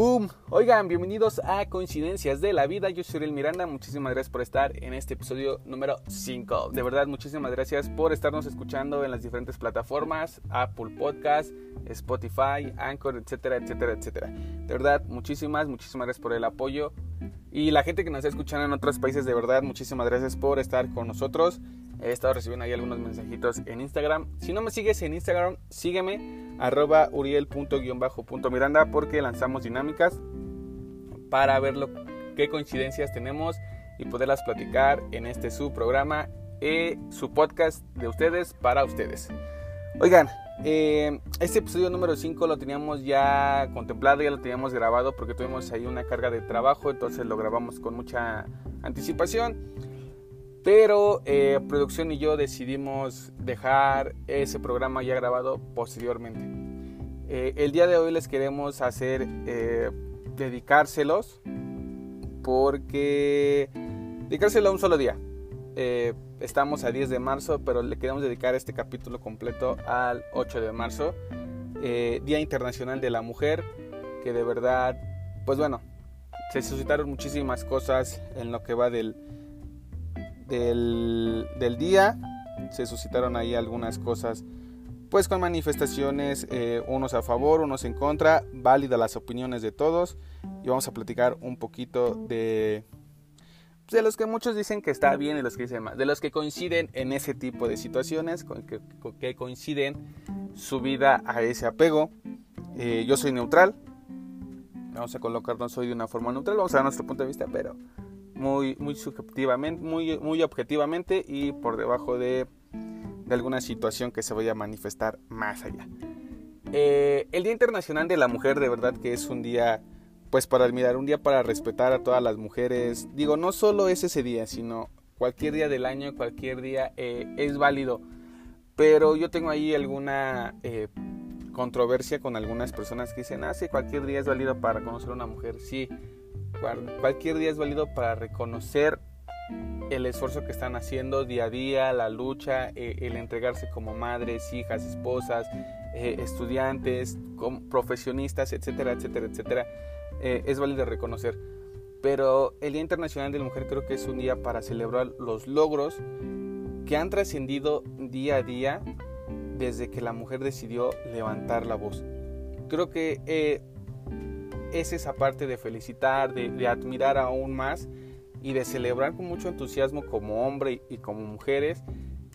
Boom. Oigan, bienvenidos a Coincidencias de la Vida. Yo soy el Miranda. Muchísimas gracias por estar en este episodio número 5. De verdad, muchísimas gracias por estarnos escuchando en las diferentes plataformas, Apple Podcast, Spotify, Anchor, etcétera, etcétera, etcétera. De verdad, muchísimas, muchísimas gracias por el apoyo. Y la gente que nos está escuchando en otros países, de verdad, muchísimas gracias por estar con nosotros. He estado recibiendo ahí algunos mensajitos en Instagram. Si no me sigues en Instagram, sígueme arroba uriel.miranda porque lanzamos dinámicas para ver lo, qué coincidencias tenemos y poderlas platicar en este su programa, y su podcast de ustedes para ustedes. Oigan, eh, este episodio número 5 lo teníamos ya contemplado, ya lo teníamos grabado porque tuvimos ahí una carga de trabajo, entonces lo grabamos con mucha anticipación. Pero eh, producción y yo decidimos dejar ese programa ya grabado posteriormente. Eh, el día de hoy les queremos hacer eh, dedicárselos porque dedicárselo a un solo día. estamos a 10 de marzo, pero le queremos dedicar este capítulo completo al 8 de marzo, Día Internacional de la Mujer, que de verdad, pues bueno, se suscitaron muchísimas cosas en lo que va del del, día. Se suscitaron ahí algunas cosas pues con manifestaciones, eh, unos a favor, unos en contra, válidas las opiniones de todos y vamos a platicar un poquito de, de los que muchos dicen que está bien y los que dicen más, de los que coinciden en ese tipo de situaciones, con que, que coinciden su vida a ese apego. Eh, yo soy neutral, vamos a colocarnos hoy de una forma neutral, vamos a dar nuestro punto de vista, pero muy, muy subjetivamente, muy, muy objetivamente y por debajo de, de alguna situación que se vaya a manifestar más allá. Eh, el Día Internacional de la Mujer de verdad que es un día pues para admirar, un día para respetar a todas las mujeres. Digo, no solo es ese día, sino cualquier día del año, cualquier día eh, es válido. Pero yo tengo ahí alguna eh, controversia con algunas personas que dicen, ah, sí, cualquier día es válido para conocer a una mujer. Sí, Cualquier día es válido para reconocer el esfuerzo que están haciendo día a día, la lucha, eh, el entregarse como madres, hijas, esposas, eh, estudiantes, profesionistas, etcétera, etcétera, etcétera. Eh, es válido reconocer. Pero el Día Internacional de la Mujer creo que es un día para celebrar los logros que han trascendido día a día desde que la mujer decidió levantar la voz. Creo que es esa parte de felicitar, de, admirar aún más y de celebrar con mucho entusiasmo como hombre y como mujeres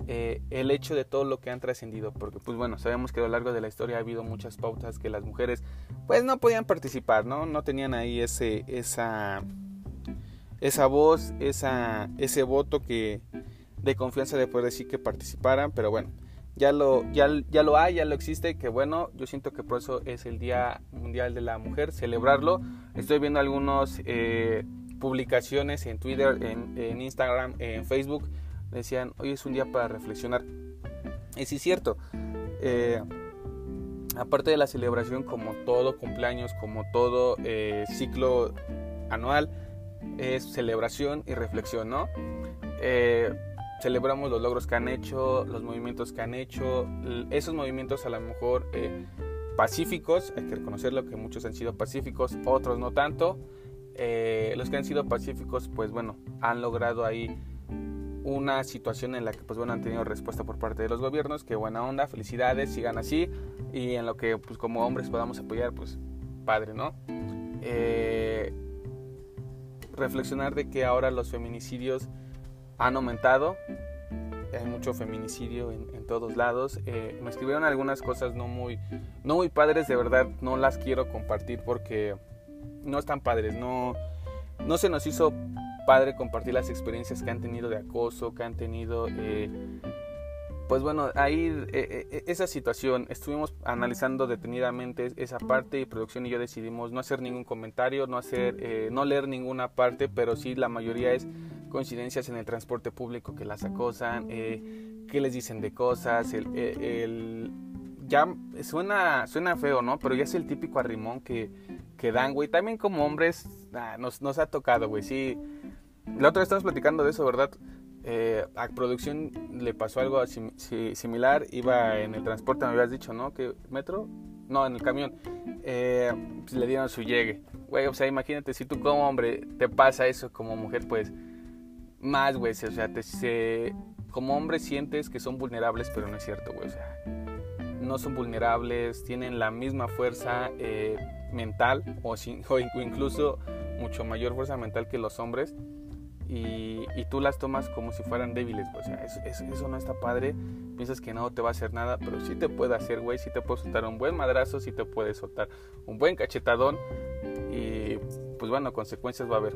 eh, el hecho de todo lo que han trascendido, porque pues bueno, sabemos que a lo largo de la historia ha habido muchas pautas que las mujeres pues no podían participar, ¿no? No tenían ahí ese, esa, esa voz, esa, ese voto que, de confianza de poder decir que participaran, pero bueno, ya lo, ya, ya lo hay, ya lo existe, que bueno, yo siento que por eso es el Día Mundial de la Mujer, celebrarlo. Estoy viendo algunas eh, publicaciones en Twitter, en, Instagram, en Facebook, decían, hoy es un día para reflexionar. Y sí es cierto, eh, aparte de la celebración, como todo cumpleaños, como todo eh, ciclo anual, es celebración y reflexión, ¿no? Celebramos los logros que han hecho, los movimientos que han hecho, esos movimientos a lo mejor eh, pacíficos, hay que reconocerlo que muchos han sido pacíficos, otros no tanto. Eh, los que han sido pacíficos, pues bueno, han logrado ahí una situación en la que pues bueno han tenido respuesta por parte de los gobiernos, que buena onda, felicidades, sigan así y en lo que pues como hombres podamos apoyar, pues padre, ¿no? Eh, reflexionar de que ahora los feminicidios han aumentado. Hay mucho feminicidio en, todos lados. Eh, me escribieron algunas cosas no muy, no muy padres, de verdad no las quiero compartir porque no están padres. No, no se nos hizo padre compartir las experiencias que han tenido de acoso, que han tenido eh, pues bueno, ahí eh, esa situación, estuvimos analizando detenidamente esa parte y producción y yo decidimos no hacer ningún comentario, no hacer, eh, no leer ninguna parte, pero sí la mayoría es coincidencias en el transporte público que las acosan, que les dicen de cosas, el, ya suena, suena feo, ¿no? Pero ya es el típico arrimón que, que dan, güey. También como hombres ah, nos, nos ha tocado, güey. Sí, la otra vez estamos platicando de eso, ¿verdad? Eh, a producción le pasó algo similar, iba en el transporte, me habías dicho, ¿no? Que metro, no, en el camión, eh, pues le dieron su llegue. Güey, o sea, imagínate, si tú como hombre te pasa eso como mujer, pues más, güey, o sea, te, se, como hombre sientes que son vulnerables, pero no es cierto, güey, o sea, no son vulnerables, tienen la misma fuerza eh, mental o, o incluso mucho mayor fuerza mental que los hombres y, tú las tomas como si fueran débiles, O sea, eso, no está padre. Piensas que no te va a hacer nada, pero sí te puede hacer, güey. Sí te puede soltar un buen madrazo, sí te puede soltar un buen cachetadón. Y pues bueno, consecuencias va a haber.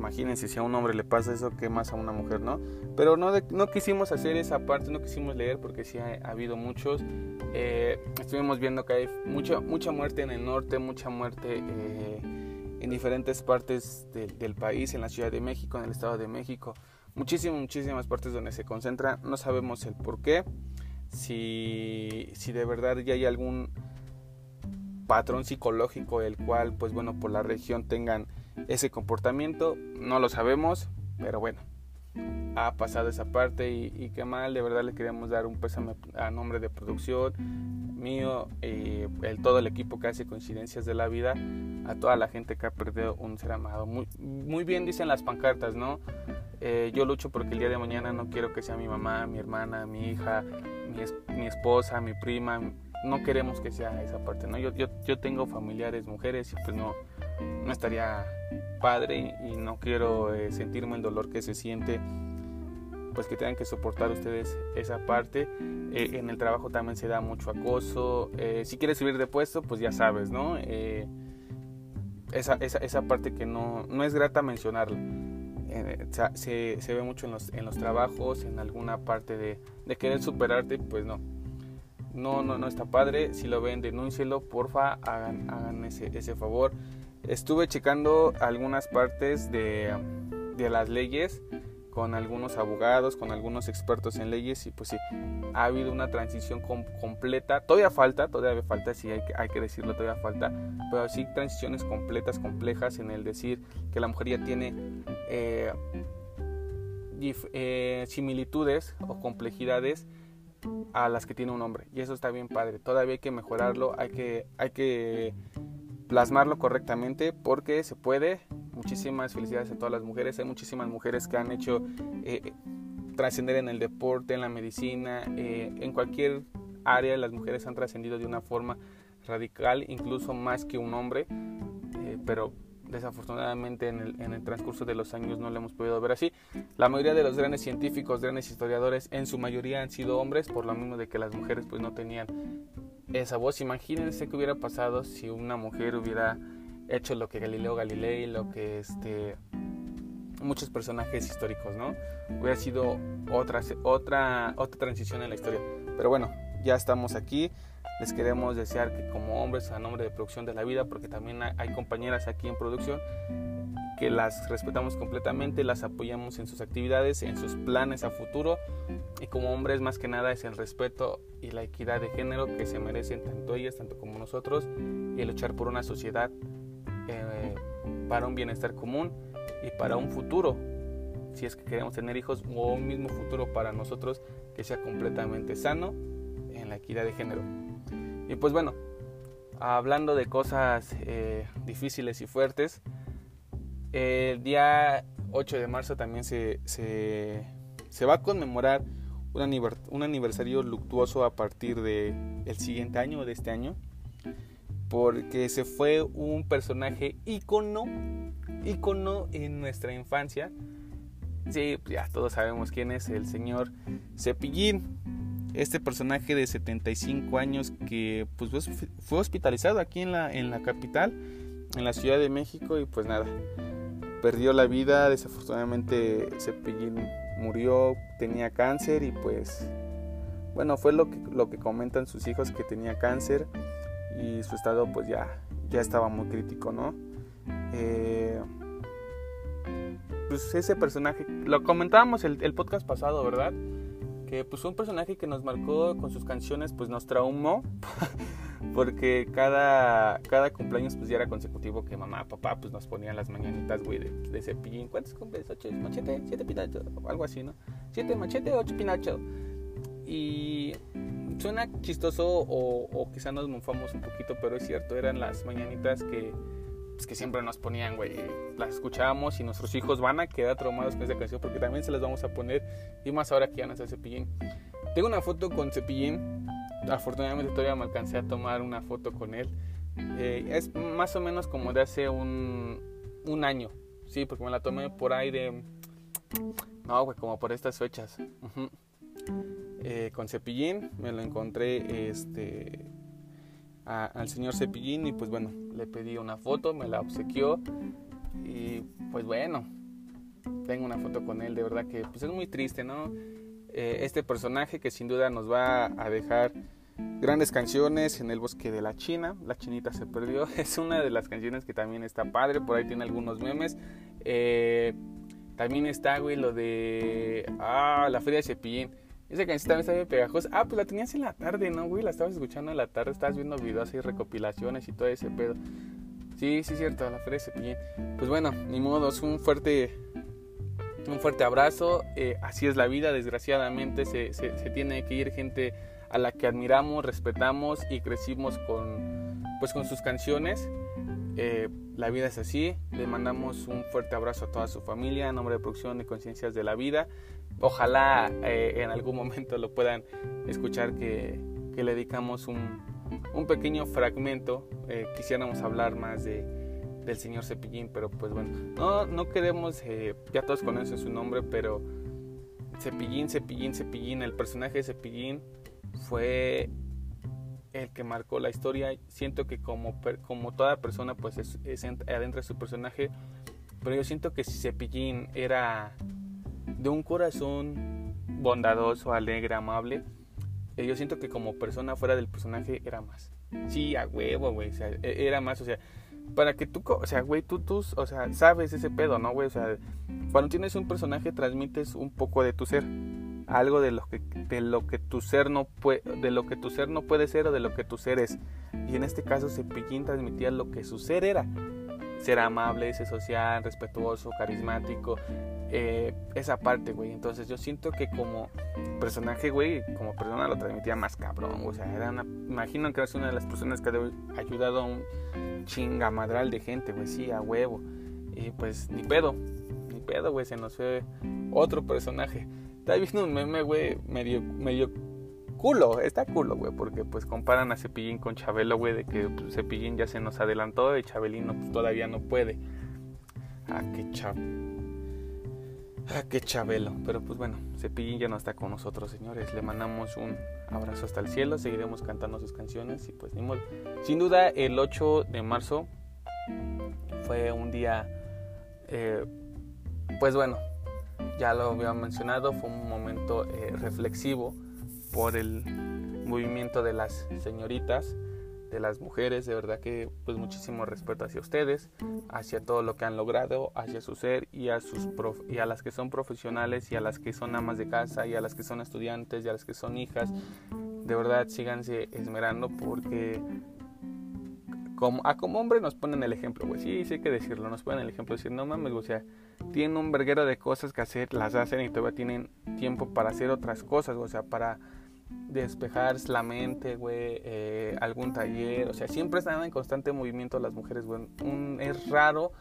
Imagínense si a un hombre le pasa eso, ¿qué más a una mujer, no? Pero no, no quisimos hacer esa parte, no quisimos leer porque sí ha, habido muchos. Eh, estuvimos viendo que hay mucha, mucha muerte en el norte, mucha muerte. Eh, en diferentes partes del país, en la Ciudad de México, en el Estado de México, muchísimas, muchísimas partes donde se concentra, no sabemos el por qué, si, si de verdad ya hay algún patrón psicológico el cual, pues bueno, por la región tengan ese comportamiento, no lo sabemos, pero bueno, ha pasado esa parte y, qué mal, de verdad le queremos dar un pésame a nombre de producción mío, y el, todo el equipo que hace coincidencias de la vida, a toda la gente que ha perdido un ser amado. Muy, muy bien dicen las pancartas, ¿no? Eh, yo lucho porque el día de mañana no quiero que sea mi mamá, mi hermana, mi hija, mi, mi esposa, mi prima, no queremos que sea esa parte, ¿no? Yo, yo, yo tengo familiares mujeres y pues no, no estaría padre y no quiero eh, sentirme el dolor que se siente pues que tengan que soportar ustedes esa parte. Eh, en el trabajo también se da mucho acoso eh, si quieres subir de puesto pues ya sabes no esa, esa, esa, parte que no, no es grata mencionarla. Se, se, ve mucho en los, en los trabajos en alguna parte de, de querer superarte pues no. No, no, no está padre. Si lo ven, denúncielo, porfa, hagan, hagan ese, ese favor. Estuve checando algunas partes de, de las leyes con algunos abogados, con algunos expertos en leyes y pues sí, ha habido una transición completa, todavía falta, todavía falta, sí hay que, hay que decirlo, todavía falta, pero sí transiciones completas, complejas en el decir que la mujer ya tiene eh, eh, similitudes o complejidades a las que tiene un hombre y eso está bien padre, todavía hay que mejorarlo, hay que, hay que plasmarlo correctamente porque se puede. Muchísimas felicidades a todas las mujeres. Hay muchísimas mujeres que han hecho eh, trascender en el deporte, en la medicina, eh, en cualquier área. Las mujeres han trascendido de una forma radical, incluso más que un hombre. Eh, pero desafortunadamente en el, en el, transcurso de los años no lo hemos podido ver así. La mayoría de los grandes científicos, grandes historiadores, en su mayoría han sido hombres, por lo mismo de que las mujeres pues no tenían esa voz. Imagínense qué hubiera pasado si una mujer hubiera hecho lo que Galileo Galilei, lo que este muchos personajes históricos, ¿no? Hubiera sido otra otra otra transición en la historia. Pero bueno, ya estamos aquí. Les queremos desear que como hombres a nombre de producción de la vida, porque también hay compañeras aquí en producción que las respetamos completamente, las apoyamos en sus actividades, en sus planes a futuro y como hombres más que nada es el respeto y la equidad de género que se merecen tanto ellas, tanto como nosotros y el luchar por una sociedad eh, para un bienestar común y para un futuro, si es que queremos tener hijos o un mismo futuro para nosotros que sea completamente sano en la equidad de género. Y pues bueno, hablando de cosas eh, difíciles y fuertes, el día 8 de marzo también se, se, se va a conmemorar un, un, aniversario luctuoso a partir del el siguiente año, de este año, porque se fue un personaje ícono, ícono en nuestra infancia. Sí, ya todos sabemos quién es el señor Cepillín. Este personaje de 75 años que pues, fue hospitalizado aquí en la, en la capital, en la Ciudad de México y pues nada, perdió la vida, desafortunadamente Cepillín murió, tenía cáncer y pues bueno, fue lo que, lo que comentan sus hijos que tenía cáncer y su estado pues ya, ya estaba muy crítico, ¿no? Eh, pues ese personaje, lo comentábamos el, el podcast pasado, ¿verdad? Que pues un personaje que nos marcó con sus canciones, pues nos traumó porque cada, cada cumpleaños pues ya era consecutivo que mamá, papá pues nos ponían las mañanitas, güey, de, de cepillín. ¿Cuántos cumples? ¿Ocho? ¿Machete? ¿Siete pinacho? Algo así, ¿no? Siete machete, ocho pinacho. y suena chistoso o, o quizá nos mofamos un poquito, pero es cierto, eran las mañanitas que, pues, que siempre nos ponían, güey. Las escuchábamos y nuestros hijos van a quedar traumados con esa canción porque también se las vamos a poner y más ahora que ya está Cepillín. Tengo una foto con Cepillín, afortunadamente todavía me alcancé a tomar una foto con él. Eh, es más o menos como de hace un, un año, sí, porque me la tomé por ahí de... No, güey, como por estas fechas. Eh, con Cepillín, me lo encontré este, al señor Cepillín y pues bueno, le pedí una foto, me la obsequió y pues bueno, tengo una foto con él, de verdad que pues es muy triste, ¿no? Eh, este personaje que sin duda nos va a dejar grandes canciones en el bosque de la China, la chinita se perdió, es una de las canciones que también está padre, por ahí tiene algunos memes. Eh, también está, güey, lo de... Ah, la feria de Cepillín. Esa canción también está bien pegajosa. Ah, pues la tenías en la tarde, ¿no, güey? La estabas escuchando en la tarde, estabas viendo videos y recopilaciones y todo ese pedo. Sí, sí, cierto, la feria de Cepillín. Pues bueno, ni modo, es un fuerte, un fuerte abrazo. Eh, así es la vida, desgraciadamente se, se, tiene que ir gente a la que admiramos, respetamos y crecimos con, pues, con sus canciones. Eh, la vida es así. Le mandamos un fuerte abrazo a toda su familia en nombre de Producción de Conciencias de la Vida. Ojalá eh, en algún momento lo puedan escuchar que, que le dedicamos un, un, pequeño fragmento. Quisiéramos hablar más de, del señor Cepillín, pero pues bueno, no, no queremos, eh, ya todos conocen su nombre, pero Cepillín, Cepillín, Cepillín, el personaje de Cepillín fue el que marcó la historia. Siento que como, como toda persona pues es, es adentro de su personaje, pero yo siento que si Cepillín era de un corazón bondadoso, alegre, amable. Eh, yo siento que como persona fuera del personaje era más. Sí, a huevo, güey. E-, era más, o sea, para que tú, o sea, güey, tú, tú, o sea, sabes ese pedo, ¿no, güey? O sea, cuando tienes un personaje transmites un poco de tu ser. Algo de lo que, de lo que tu ser no puede, de lo que tu ser no puede ser o de lo que tu ser es. Y en este caso Cepillín transmitía lo que su ser era ser amable, ser social, respetuoso, carismático, eh, esa parte, güey. Entonces yo siento que como personaje, güey, como persona lo transmitía más cabrón, o sea, era una, imagino que es una de las personas que ha ayudado a un chingamadral de gente, güey, sí, a huevo. Y pues ni pedo, ni pedo, güey, se nos fue otro personaje. Estaba viendo un meme, güey, medio, medio culo, está culo, güey, porque pues comparan a Cepillín con Chabelo, güey, de que pues, Cepillín ya se nos adelantó y Chabelino pues, todavía no puede. Ah, qué chab... Ah, qué Chabelo. Pero pues bueno, Cepillín ya no está con nosotros, señores. Le mandamos un abrazo hasta el cielo, seguiremos cantando sus canciones y pues ni modo. Sin duda, el 8 de marzo fue un día, eh, pues bueno, ya lo había mencionado, fue un momento eh, reflexivo por el movimiento de las señoritas, de las mujeres, de verdad que pues muchísimo respeto hacia ustedes, hacia todo lo que han logrado, hacia su ser y a sus y a las que son profesionales y a las que son amas de casa y a las que son estudiantes y a las que son hijas, de verdad síganse esmerando porque como, a como hombre nos ponen el ejemplo, güey. Sí, sí hay que decirlo, nos ponen el ejemplo. Decir, no mames, o sea, tienen un verguero de cosas que hacer, las hacen y todavía tienen tiempo para hacer otras cosas, o sea, para despejarse la mente, güey, eh, algún taller, o sea, siempre están en constante movimiento las mujeres, güey. es raro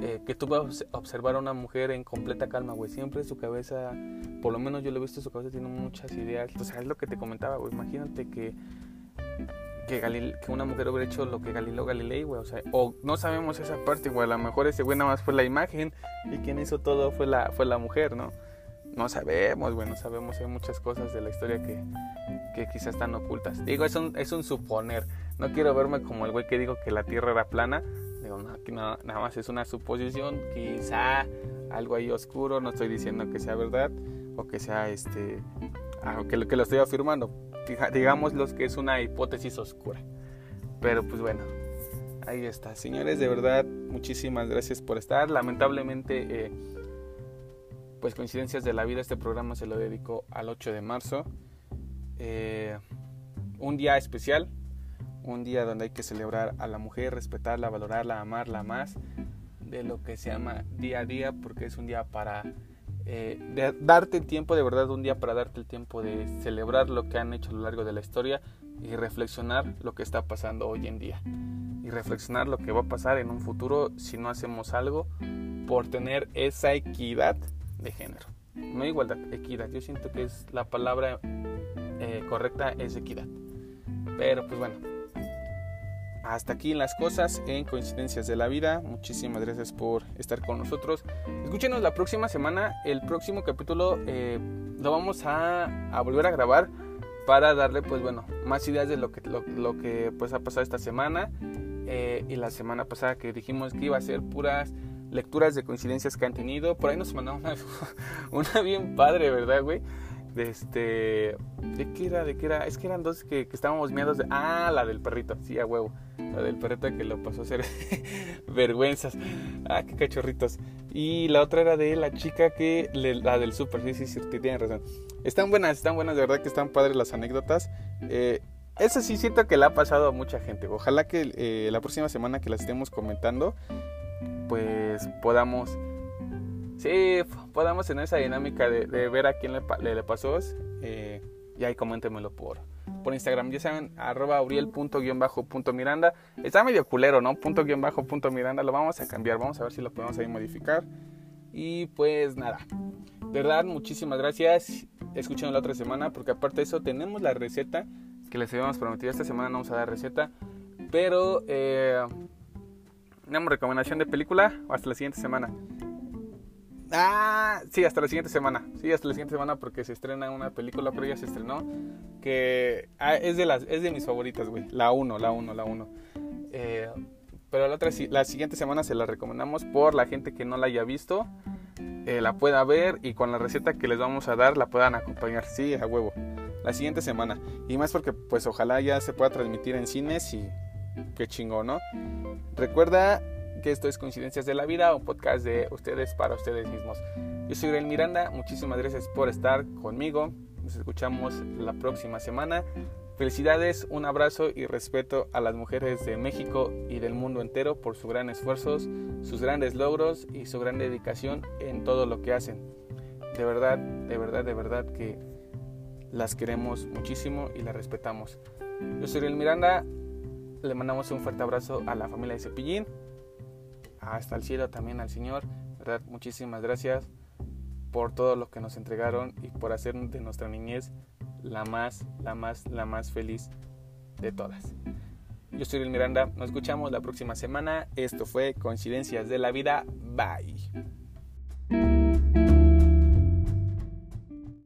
eh, que tú puedas observar a una mujer en completa calma, güey. Siempre su cabeza, por lo menos yo lo he visto, su cabeza tiene muchas ideas. O sea, es lo que te comentaba, güey. Imagínate que que, que una mujer hubiera hecho lo que Galileo Galilei, güey. O sea, o no sabemos esa parte, güey. A lo mejor ese güey nada más fue la imagen y quien hizo todo fue la, fue la mujer, ¿no? No sabemos, güey, no sabemos. Hay muchas cosas de la historia que, que quizás están ocultas. Digo, es un, es un suponer. No quiero verme como el güey que dijo que la tierra era plana. Digo, no, aquí nada más es una suposición. Quizá algo ahí oscuro. No estoy diciendo que sea verdad o que sea este. Aunque lo que lo estoy afirmando digamos los que es una hipótesis oscura. Pero pues bueno, ahí está. Señores, de verdad, muchísimas gracias por estar. Lamentablemente, eh, pues coincidencias de la vida, este programa se lo dedico al 8 de marzo. Eh, un día especial, un día donde hay que celebrar a la mujer, respetarla, valorarla, amarla más de lo que se llama día a día, porque es un día para eh, darte el tiempo, de verdad, un día para darte el tiempo de celebrar lo que han hecho a lo largo de la historia y reflexionar lo que está pasando hoy en día. Y reflexionar lo que va a pasar en un futuro si no hacemos algo por tener esa equidad de género. No igualdad, equidad. Yo siento que es la palabra eh, correcta es equidad. Pero pues bueno, hasta aquí las cosas en Coincidencias de la Vida. Muchísimas gracias por estar con nosotros. Escúchenos la próxima semana. El próximo capítulo eh, lo vamos a, volver a grabar para darle pues bueno más ideas de lo que, lo, que pues ha pasado esta semana. Eh, y la semana pasada que dijimos que iba a ser puras lecturas de coincidencias que han tenido. Por ahí nos mandaron una, una bien padre, ¿verdad, güey? de este de qué era de qué era es que eran dos que, estábamos miedos de ah la del perrito. Sí a huevo. La del perrito que lo pasó a hacer vergüenzas. Ah qué cachorritos. Y la otra era de la chica que la del super sí sí sí tienen razón. Están buenas están buenas de verdad que están padres las anécdotas. Eh, esa sí siento que le ha pasado a mucha gente. Ojalá que eh, la próxima semana que las estemos comentando pues podamos sí, podamos tener esa dinámica de, ver a quién le, le, pasó. Eh, y ahí coméntemelo por, por Instagram. Ya saben, arroba auriel.miranda. Está medio culero, ¿no? Punto guion bajo punto Miranda. Lo vamos a cambiar. Vamos a ver si lo podemos ahí modificar. Y pues nada. De verdad, muchísimas gracias. Escuchen la otra semana. Porque aparte de eso, tenemos la receta que les habíamos prometido. Esta semana no vamos a dar receta. Pero, eh, tenemos recomendación de película. Hasta la siguiente semana. Ah, sí, hasta la siguiente semana. Sí, hasta la siguiente semana porque se estrena una película, pero ya se estrenó. Que ah, es, de las, es de mis favoritas, güey. La 1, la 1, la 1. Eh, pero la, otra, la siguiente semana se la recomendamos por la gente que no la haya visto. Eh, la pueda ver y con la receta que les vamos a dar la puedan acompañar. Sí, a huevo. La siguiente semana. Y más porque pues ojalá ya se pueda transmitir en cines y qué chingo, ¿no? Recuerda que esto es Coincidencias de la Vida, un podcast de ustedes para ustedes mismos. Yo soy Gabriel Miranda, muchísimas gracias por estar conmigo. Nos escuchamos la próxima semana. Felicidades, un abrazo y respeto a las mujeres de México y del mundo entero por sus grandes esfuerzos, sus grandes logros y su gran dedicación en todo lo que hacen. De verdad, de verdad, de verdad que las queremos muchísimo y las respetamos. Yo soy Gabriel Miranda, le mandamos un fuerte abrazo a la familia de Cepillín hasta el cielo también al Señor. ¿verdad? Muchísimas gracias por todo lo que nos entregaron y por hacer de nuestra niñez la más, la más, la más feliz de todas. Yo soy el Miranda, nos escuchamos la próxima semana. Esto fue Coincidencias de la Vida. Bye.